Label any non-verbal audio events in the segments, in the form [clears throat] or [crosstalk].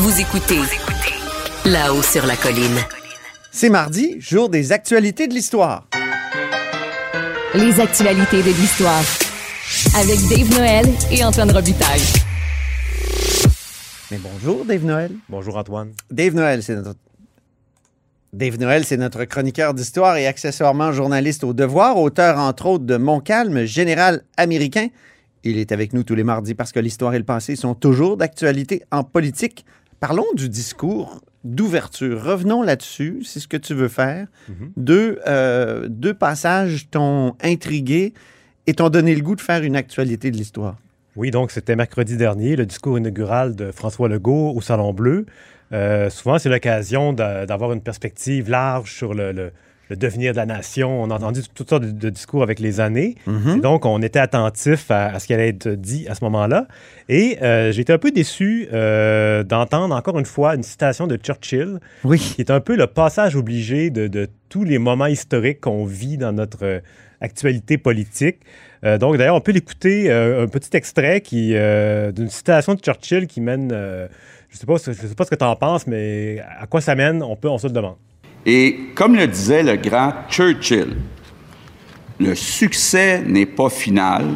Vous écoutez là-haut sur la colline. C'est mardi, jour des actualités de l'histoire. Les actualités de l'histoire. Avec Dave Noël et Antoine Robitaille. Mais bonjour, Dave Noël. Bonjour Antoine. Dave Noël, c'est notre. Dave Noël, c'est notre chroniqueur d'histoire et accessoirement journaliste au devoir, auteur entre autres de Montcalm, général américain. Il est avec nous tous les mardis parce que l'histoire et le passé sont toujours d'actualité en politique. Parlons du discours d'ouverture. Revenons là-dessus, c'est ce que tu veux faire. deux, euh, deux passages t'ont intrigué et t'ont donné le goût de faire une actualité de l'histoire. Oui, donc c'était mercredi dernier, le discours inaugural de François Legault au Salon Bleu. Euh, souvent, c'est l'occasion d'a- d'avoir une perspective large sur le, le- le devenir de la nation. On a entendu toutes sortes de, de discours avec les années. Et donc, on était attentif à, à ce qui allait être dit à ce moment-là. Et euh, j'ai été un peu déçu euh, d'entendre encore une fois une citation de Churchill, Oui. qui est un peu le passage obligé de, de tous les moments historiques qu'on vit dans notre euh, actualité politique. Euh, donc, d'ailleurs, on peut l'écouter, euh, un petit extrait qui, euh, d'une citation de Churchill qui mène, je ne sais, pas je sais pas ce que tu en penses, mais à quoi ça mène, on, peut, on se le demande. Et comme le disait le grand Churchill, le succès n'est pas final,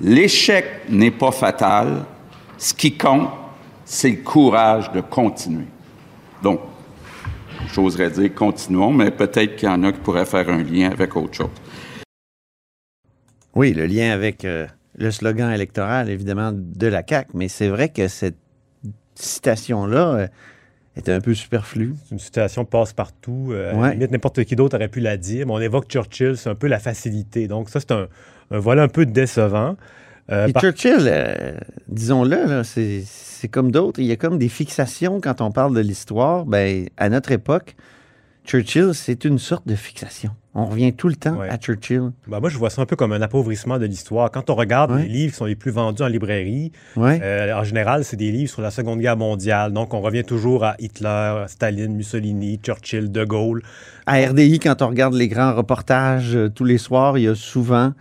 l'échec n'est pas fatal, ce qui compte, c'est le courage de continuer. Donc, j'oserais dire continuons, mais peut-être qu'il y en a qui pourraient faire un lien avec autre chose. Oui, le lien avec euh, le slogan électoral, évidemment, de la CAQ, mais c'est vrai que cette citation-là euh, est un peu superflue. C'est une citation passe-partout. Euh, à la Ouais. limite, n'importe qui d'autre aurait pu la dire, mais on évoque Churchill, c'est un peu la facilité. Donc, ça, c'est un, un volet un peu décevant. Euh, par- Churchill, euh, disons-le, là, c'est c'est comme d'autres. Il y a comme des fixations quand on parle de l'histoire. Ben, à notre époque, Churchill, c'est une sorte de fixation. On revient tout le temps Ouais. à Churchill. Ben, moi, je vois ça un peu comme un appauvrissement de l'histoire. Quand on regarde Ouais. les livres qui sont les plus vendus en librairie, Ouais. euh, en général, c'est des livres sur la Seconde Guerre mondiale. Donc, on revient toujours à Hitler, Staline, Mussolini, Churchill, De Gaulle. À RDI, quand on regarde les grands reportages euh, tous les soirs, il y a souvent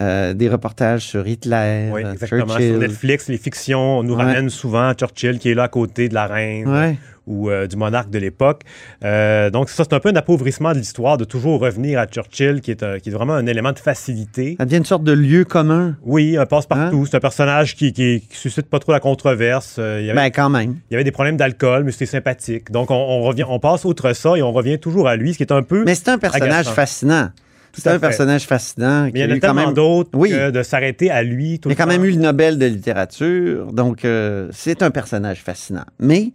euh, des reportages sur Hitler, Oui, exactement. Churchill. Sur Netflix, les fictions, on nous ramène souvent à Churchill qui est là à côté de la reine. Ou euh, du monarque de l'époque. Euh, donc, ça, c'est un peu un appauvrissement de l'histoire de toujours revenir à Churchill, qui est, un- qui est vraiment un élément de facilité. Ça devient une sorte de lieu commun. Oui, un passe-partout. Hein? C'est un personnage qui, qui, qui suscite pas trop la controverse. Euh, il, y avait, Ben, quand même. il y avait des problèmes d'alcool, mais c'était sympathique. Donc, on, on revient, on passe outre ça et on revient toujours à lui, ce qui est un peu. Mais c'est un personnage Agaçant. fascinant. C'est un fait. personnage fascinant. mais il y en a tellement même- d'autres Oui. que de s'arrêter à lui tout Il a quand même eu le Nobel de littérature, donc euh, c'est un personnage fascinant. Mais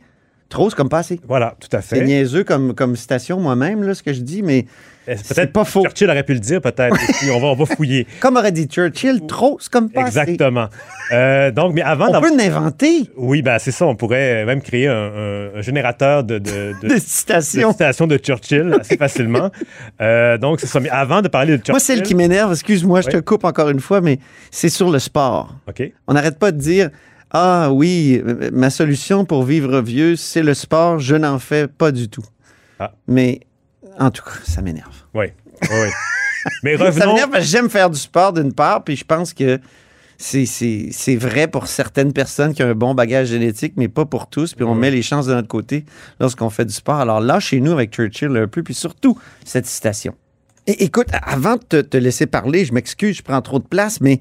trop, c'est comme pas assez. Voilà, tout à C'est fait. niaiseux comme, comme citation moi-même, là, ce que je dis, mais Eh, c'est Peut-être pas faux. Churchill aurait pu le dire, peut-être. [laughs] on, va, on va fouiller. comme aurait dit Churchill, trop, c'est comme pas. Exactement. Euh, donc, mais avant On peut l'inventer, Oui, ben c'est ça. On pourrait même créer un, un- un générateur de, de, de- [laughs] citations. citations de Churchill [laughs] assez facilement. Euh, donc, c'est ça. Mais avant de parler de Churchill... Moi, celle qui m'énerve, excuse-moi, je te coupe encore une fois, mais c'est sur le sport. OK. On n'arrête pas de dire Ah oui, ma solution pour vivre vieux, c'est le sport, je n'en fais pas du tout. Ah. Mais en tout cas, ça m'énerve. Oui. Oui. [laughs] Mais Ça revenons... m'énerve parce que j'aime faire du sport d'une part, puis je pense que c'est- vrai pour certaines personnes qui ont un bon bagage génétique, mais pas pour tous. Puis on met les chances de notre côté lorsqu'on fait du sport. Alors là, chez nous, avec Churchill un peu, puis surtout cette citation. Et, écoute, avant de te, te laisser parler, je m'excuse, je prends trop de place, mais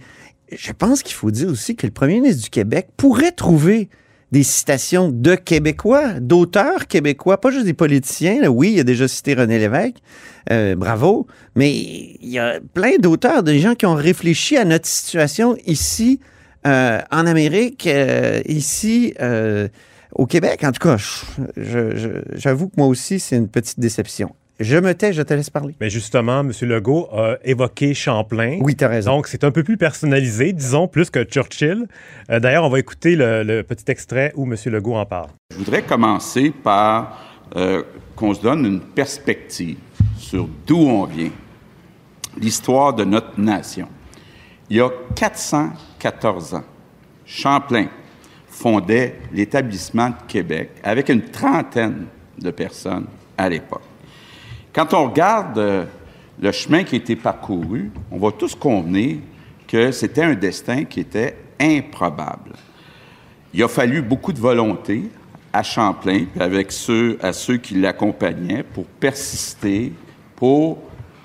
je pense qu'il faut dire aussi que le premier ministre du Québec pourrait trouver des citations de Québécois, d'auteurs québécois, pas juste des politiciens. là. Oui, il a déjà cité René Lévesque, euh, bravo, mais il y a plein d'auteurs, des gens qui ont réfléchi à notre situation ici, euh, en Amérique, euh, ici, euh, au Québec. En tout cas, j'avoue que moi aussi, c'est une petite déception. Je me tais, je te laisse parler. Mais justement, M. Legault a évoqué Champlain. Oui, tu as raison. Donc, c'est un peu plus personnalisé, disons, plus que Churchill. Euh, D'ailleurs, on va écouter le, le petit extrait où M. Legault en parle. Je voudrais commencer par euh, qu'on se donne une perspective sur d'où on vient, l'histoire de notre nation. Il y a 414 ans, Champlain fondait l'établissement de Québec avec une trentaine de personnes à l'époque. Quand on regarde euh, le chemin qui a été parcouru, on va tous convenir que c'était un destin qui était improbable. Il a fallu beaucoup de volonté à Champlain, puis avec ceux, à ceux qui l'accompagnaient, pour persister, pour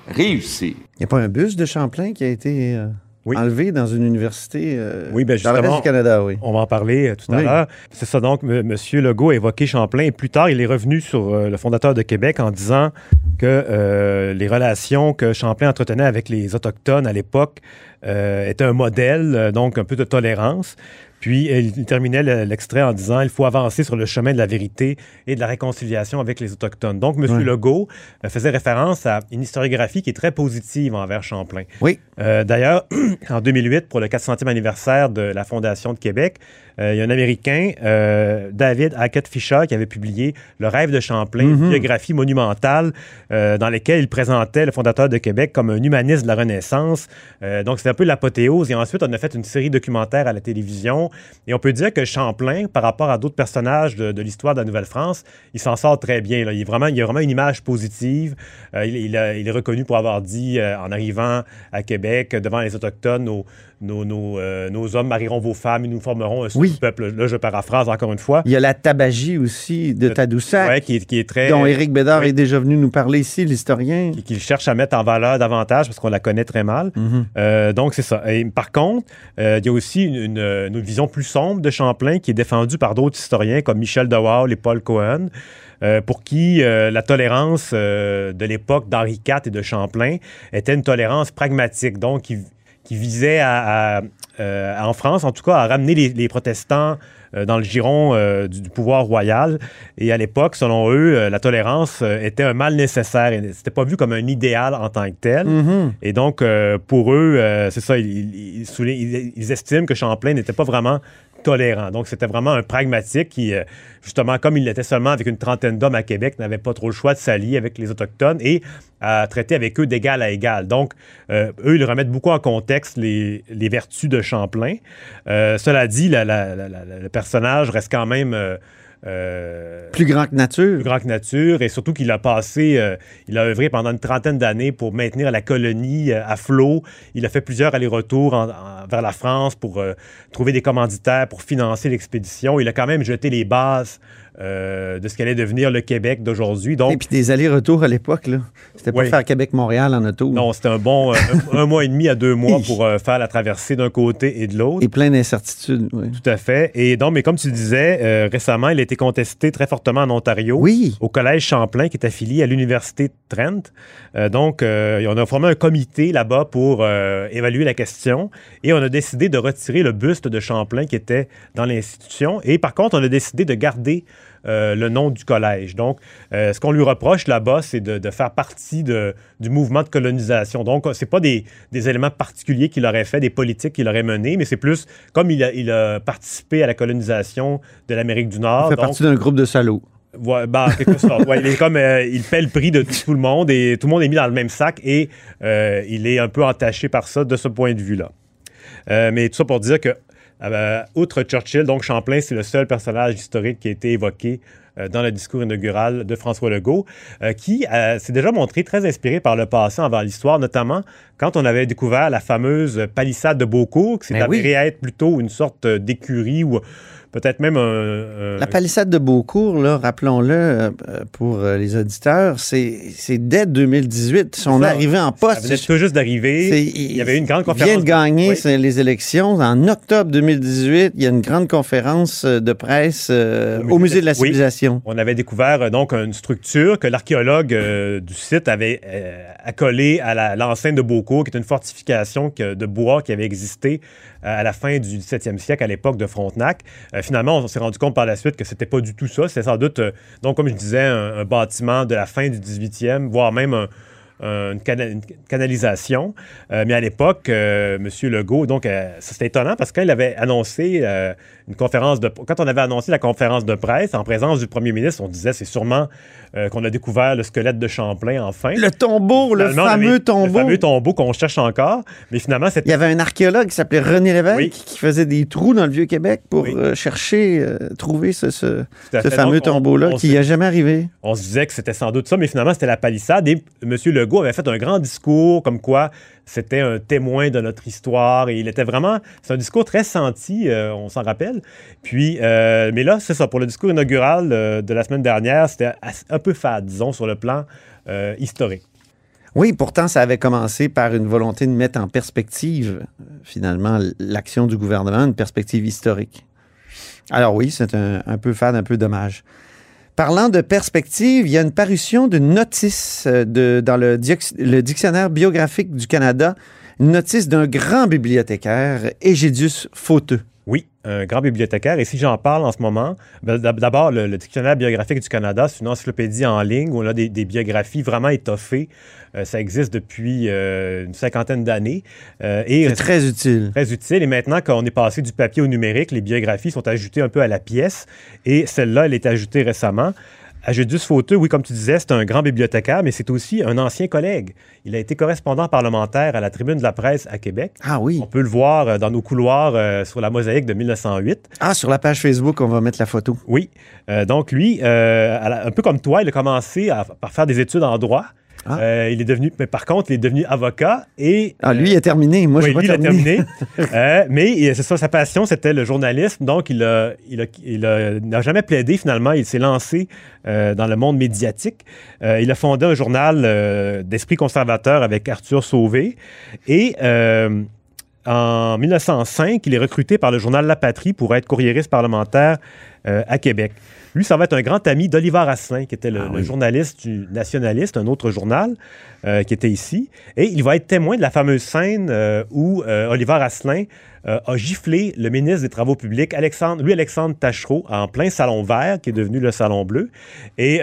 réussir. Il n'y a pas un bus de Champlain qui a été euh, Oui. enlevé dans une université euh, Oui, ben dans le du Canada, oui. On va en parler euh, tout à Oui. l'heure. C'est ça, donc, M. Monsieur Legault a évoqué Champlain. Et plus tard, il est revenu sur euh, le fondateur de Québec en disant que euh, les relations que Champlain entretenait avec les Autochtones à l'époque étaient un modèle, donc un peu de tolérance. Puis il terminait le- l'extrait en disant il faut avancer sur le chemin de la vérité et de la réconciliation avec les Autochtones. Donc, M. Legault euh, faisait référence à une historiographie qui est très positive envers Champlain. Oui. Euh, D'ailleurs, [clears throat] en 2008, pour le 400e anniversaire de la Fondation de Québec, euh, il y a un Américain, euh, David Hackett Fisher, qui avait publié Le rêve de Champlain, une Mhm. biographie monumentale dans laquelle il présentait le fondateur de Québec comme un humaniste de la Renaissance. Donc, c'est un peu l'apothéose. Et ensuite, on a fait une série documentaire à la télévision. Et on peut dire que Champlain, par rapport à d'autres personnages de, de l'histoire de la Nouvelle-France, il s'en sort très bien. Là. Il, est vraiment, il a vraiment une image positive. Euh, il, il a- il est reconnu pour avoir dit, euh, en arrivant à Québec, devant les Autochtones, nos, nos, nos, euh, nos hommes marieront vos femmes et nous formerons un Oui. peuple. Là, je paraphrase encore une fois. Il y a la tabagie aussi de Tadoussac, Ouais, qui, est- qui est très. dont Éric Bédard est déjà venu nous parler ici, l'historien. qui- qu'il cherche à mettre en valeur davantage parce qu'on la connaît très mal. Mhm. Donc, c'est ça. Et par contre, il y a aussi une, une- une vision plus sombre de Champlain qui est défendue par d'autres historiens comme Michel De Waal et Paul Cohen, euh, pour qui euh, la tolérance euh, de l'époque d'Henri IV et de Champlain était une tolérance pragmatique, donc qui, qui visait à, en France, en tout cas, à ramener les, protestants dans le giron euh, du, du pouvoir royal. Et à l'époque, selon eux, euh, la tolérance euh, était un mal nécessaire et c'était pas vu comme un idéal en tant que tel. Mhm. Et donc, euh, pour eux, euh, c'est ça, ils, ils- ils soulignent- ils- ils estiment que Champlain n'était pas vraiment Donc, c'était vraiment un pragmatique qui, euh, justement, comme il l'était seulement avec une trentaine d'hommes à Québec, n'avait pas trop le choix de s'allier avec les Autochtones et à traiter avec eux d'égal à égal. Donc, euh, eux, ils remettent beaucoup en contexte les, vertus de Champlain. Euh, cela dit, le personnage reste quand même... euh, Plus grand que nature. plus grand que nature et surtout qu'il a passé, euh, il a œuvré pendant une trentaine d'années pour maintenir la colonie euh, à flot. Il a fait plusieurs allers-retours vers la France pour trouver des commanditaires pour financer l'expédition. Il a quand même jeté les bases euh, de ce qu'allait devenir le Québec d'aujourd'hui. Et puis des allers-retours à l'époque, là. C'était pas Oui. faire Québec-Montréal en auto. non, c'était un bon euh, un, mois et demi à deux mois pour euh, faire la traversée d'un côté et de l'autre. Et plein d'incertitudes. oui. Tout à fait. Et donc, mais comme tu disais, récemment, il a été contesté très fortement en Ontario. Oui. Au Collège Champlain, qui est affilié à l'Université de Trent. Donc, on a formé un comité là-bas pour évaluer la question. Et on a décidé de retirer le buste de Champlain qui était dans l'institution. Et par contre, on a décidé de garder euh, le nom du collège. Donc, euh, ce qu'on lui reproche là-bas, c'est de, de faire partie de- du mouvement de colonisation. Donc, c'est pas des, des éléments particuliers qu'il aurait fait, des politiques qu'il aurait menées, mais c'est plus comme il a, il a participé à la colonisation de l'Amérique du Nord. Il fait donc- partie d'un groupe de salauds. Ouais, ben, en quelque sorte. Ouais, il est comme euh, il paie le prix de tout le monde et tout le monde est mis dans le même sac et euh, il est un peu entaché par ça de ce point de vue-là. Euh, mais tout ça pour dire que, euh, outre Churchill, donc Champlain, c'est le seul personnage historique qui a été évoqué euh, dans le discours inaugural de François Legault, euh, qui s'est déjà montré très inspiré par le passé envers l'histoire, notamment quand on avait découvert la fameuse palissade de Beaucourt, qui s'est Ben oui. avérée être plutôt une sorte d'écurie ou peut-être même un, un- La palissade de Beaucourt, là, rappelons-le euh, pour euh, les auditeurs, c'est dès 2018. Son ça. arrivée en Ça poste. venait tout juste d'arriver. Il y avait une grande Il conférence. vient de gagner Oui. les élections. En octobre 2018, il y a une grande conférence euh, de presse euh, Au au musée de la oui. Civilisation. On avait découvert euh, donc une structure que l'archéologue euh, du site avait euh, accolée à la- l'enceinte de Beaucourt, qui est une fortification que- de bois qui avait existé euh, à la fin du 17e siècle, à l'époque de Frontenac. Finalement, on s'est rendu compte par la suite que c'était pas du tout ça. C'était sans doute, euh, donc comme je disais, un, un bâtiment de la fin du 18e, voire même un- une, cana- une canalisation. Euh, mais à l'époque, euh, M. Legault, donc, euh, c'était étonnant parce que quand il avait annoncé une conférence de... Quand on avait annoncé la conférence de presse en présence du premier ministre, on disait c'est sûrement qu'on a découvert le squelette de Champlain, enfin. Le tombeau, le avait- fameux tombeau. Le fameux tombeau qu'on cherche encore. Mais finalement, Il y avait un archéologue qui s'appelait René Lévesque Oui. qui faisait des trous dans le Vieux-Québec pour Oui. euh, chercher, euh, trouver ce, fameux tombeau-là qui n'y a jamais arrivé. On se disait que c'était sans doute ça, mais finalement, c'était la palissade. Et M. Legault Legault avait fait un grand discours comme quoi c'était un témoin de notre histoire et il était vraiment, c'est un discours très senti, euh, on s'en rappelle. Puis, euh, mais là, c'est ça, pour le discours inaugural euh, de la semaine dernière, c'était un peu fade, disons, sur le plan historique. Oui, pourtant, ça avait commencé par une volonté de mettre en perspective, finalement, l'action du gouvernement, une perspective historique. Alors oui, c'est un, un peu fade, un peu dommage. Parlant de perspective, il y a une parution d'une notice euh, dans le, dictionnaire biographique du Canada, une notice d'un grand bibliothécaire, Égédius Fauteux. Un grand bibliothécaire. Et si j'en parle en ce moment, ben, d'abord, le, Dictionnaire biographique du Canada, c'est une encyclopédie en ligne où on a des, biographies vraiment étoffées. Euh, ça existe depuis euh, une cinquantaine d'années. Euh, c'est très utile. Très utile. Et maintenant qu'on est passé du papier au numérique, les biographies sont ajoutées un peu à la pièce. Et celle-là, elle est ajoutée récemment. Agédius Fauteux, oui, comme tu disais, c'est un grand bibliothécaire, mais c'est aussi un ancien collègue. Il a été correspondant parlementaire à la Tribune de la presse à Québec. Ah oui. On peut le voir euh, dans nos couloirs euh, sur la mosaïque de 1908. Ah, sur la page Facebook, on va mettre la photo. Oui. Euh, donc lui, un peu comme toi, il a commencé à, par faire des études en droit. Ah. Euh, il est devenu, mais par contre, il est devenu avocat et. Ah, lui, il a terminé. Moi, je lui, il a terminé. [laughs] Euh, mais c'est ça, sa passion, c'était le journalisme. Donc, il a, il n'a jamais plaidé finalement. Il s'est lancé euh, dans le monde médiatique. il a fondé un journal d'esprit conservateur avec Arthur Sauvé et. en 1905, il est recruté par le journal La Patrie pour être courriériste parlementaire à Québec. Lui, ça va être un grand ami d'Oliver Asselin, qui était le, ah journaliste du Nationaliste, un autre journal euh, qui était ici. Et il va être témoin de la fameuse scène euh, où euh, Oliver Asselin a giflé le ministre des Travaux publics, Alexandre, lui, Alexandre Tachereau, en plein salon vert, qui est devenu le salon bleu. Et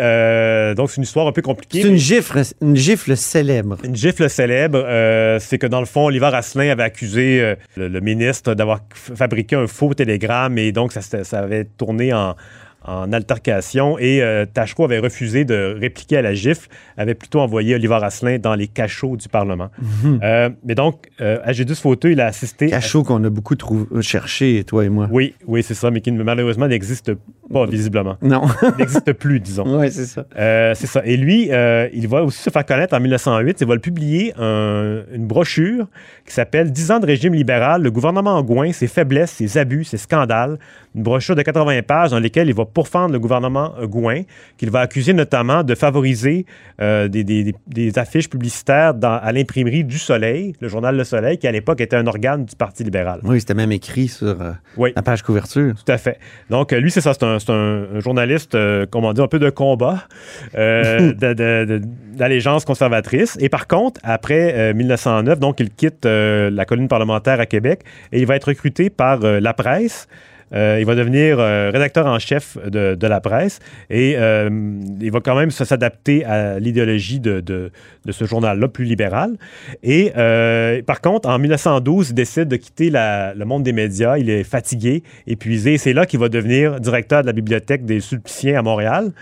donc, c'est une histoire un peu compliquée. C'est une gifle, une gifle célèbre. Une gifle célèbre, c'est que dans le fond, Oliver Asselin avait accusé le, ministre d'avoir fabriqué un faux télégramme et donc ça, ça avait tourné en, en altercation et euh, Tachereau avait refusé de répliquer à la gifle, avait plutôt envoyé Oliver Asselin dans les cachots du Parlement. Mhm. Euh, mais donc, euh, Agédus Fauteux, il a assisté... Cachots qu'on a beaucoup euh, cherché, toi et moi. Oui, oui, c'est ça, mais qui malheureusement n'existe pas, visiblement. Non. [laughs] n'existe plus, disons. Oui, c'est ça. c'est ça. Et lui, il va aussi se faire connaître en 1908. Il va le publier une brochure qui s'appelle 10 ans de régime libéral, le gouvernement Angouin, ses faiblesses, ses abus, ses scandales. Une brochure de 80 pages dans lesquelles il va pourfendre le gouvernement Gouin, qu'il va accuser notamment de favoriser euh, des, affiches publicitaires à l'imprimerie du Soleil, le journal Le Soleil, qui à l'époque était un organe du Parti libéral. Oui, c'était même écrit sur euh, la page couverture. Tout à fait. Donc, lui, c'est ça, c'est un, journaliste, euh, comment dire, un peu de combat, [laughs] d'allégeance conservatrice. Et par contre, après 1909, donc, il quitte la colline parlementaire à Québec et il va être recruté par la presse. Euh, il va devenir euh, rédacteur en chef de, la presse et euh, il va quand même s'adapter à l'idéologie de, ce journal-là, plus libéral. Et par contre, en 1912, il décide de quitter le monde des médias. Il est fatigué, épuisé. C'est là qu'il va devenir directeur de la bibliothèque des Sulpiciens à Montréal.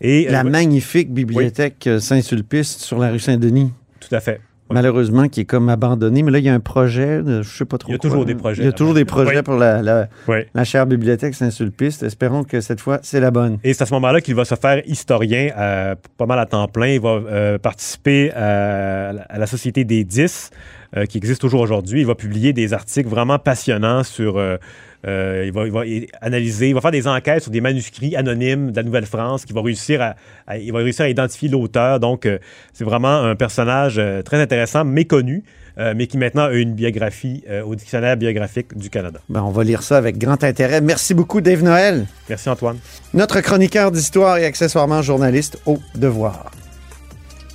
Et, la magnifique bibliothèque Saint-Sulpice sur la rue Saint-Denis. Tout à fait malheureusement, qui est comme abandonné. Mais là, il y a un projet, je ne sais pas trop. Il y a toujours des projets. Il y a toujours des projets pour la, la, chère bibliothèque Saint-Sulpice. Espérons que cette fois, c'est la bonne. Et c'est à ce moment-là qu'il va se faire historien euh, pas mal à temps plein. Il va euh, participer à, la Société des 10, euh, qui existe toujours aujourd'hui. Il va publier des articles vraiment passionnants sur euh, il, va, analyser, il va faire des enquêtes sur des manuscrits anonymes de la Nouvelle-France, qui va réussir à, il va réussir à identifier l'auteur. Donc, euh, c'est vraiment un personnage euh, très intéressant, méconnu. mais qui maintenant a une biographie au dictionnaire biographique du Canada. Ben, on va lire ça avec grand intérêt. Merci beaucoup, Dave Noël. Merci, Antoine. Notre chroniqueur d'histoire et accessoirement journaliste au devoir.